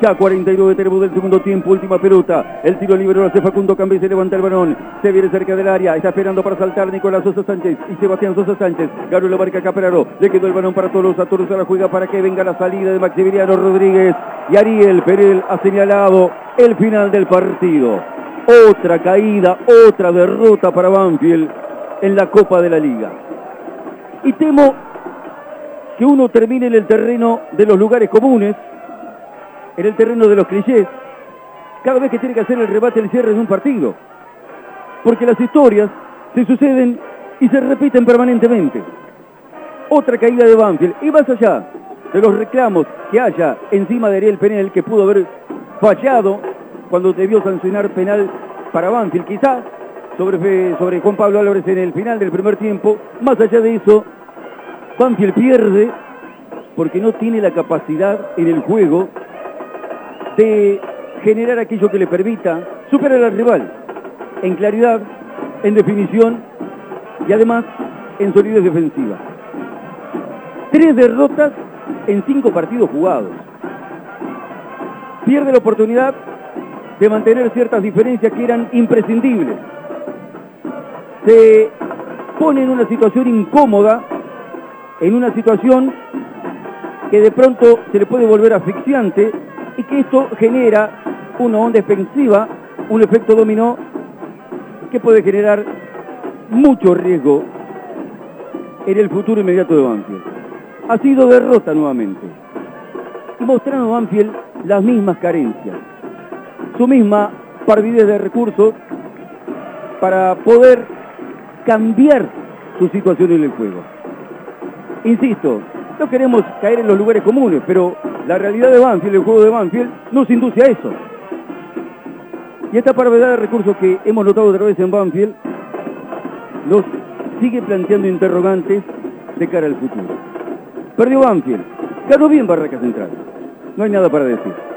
Ya 49 tenemos del segundo tiempo, última pelota. El tiro libre lo hace Facundo Cambé, se levanta el balón. Se viene cerca del área, está esperando para saltar Nicolás Sosa Sánchez y Sebastián Sosa Sánchez. Garo la marca Caperaro, le quedó el balón para Tolosa. Tolosa la juega para que venga la salida de Maximiliano Rodríguez. Y Ariel Perel ha señalado el final del partido. Otra caída, otra derrota para Banfield en la Copa de la Liga. Y temo que uno termine en el terreno de los lugares comunes en el terreno de los clichés cada vez que tiene que hacer el rebate el cierre de un partido. Porque las historias se suceden y se repiten permanentemente. Otra caída de Banfield. Y más allá de los reclamos que haya encima de Ariel Penel, que pudo haber fallado cuando debió sancionar penal para Banfield, quizás sobre, sobre Juan Pablo Álvarez en el final del primer tiempo. Más allá de eso, Banfield pierde porque no tiene la capacidad en el juego de generar aquello que le permita superar al rival en claridad, en definición y además en solidez defensiva. Tres derrotas en cinco partidos jugados. Pierde la oportunidad de mantener ciertas diferencias que eran imprescindibles. Se pone en una situación incómoda, en una situación que de pronto se le puede volver asfixiante y que esto genera una onda defensiva, un efecto dominó que puede generar mucho riesgo en el futuro inmediato de Banfield. Ha sido derrota nuevamente y mostrando a Banfield las mismas carencias, su misma parvidez de recursos para poder cambiar su situación en el juego. Insisto, no queremos caer en los lugares comunes, pero la realidad de Banfield, el juego de Banfield, nos induce a eso. Y esta parvedad de recursos que hemos notado otra vez en Banfield nos sigue planteando interrogantes de cara al futuro. Perdió Banfield, ganó bien Barraca Central. No hay nada para decir.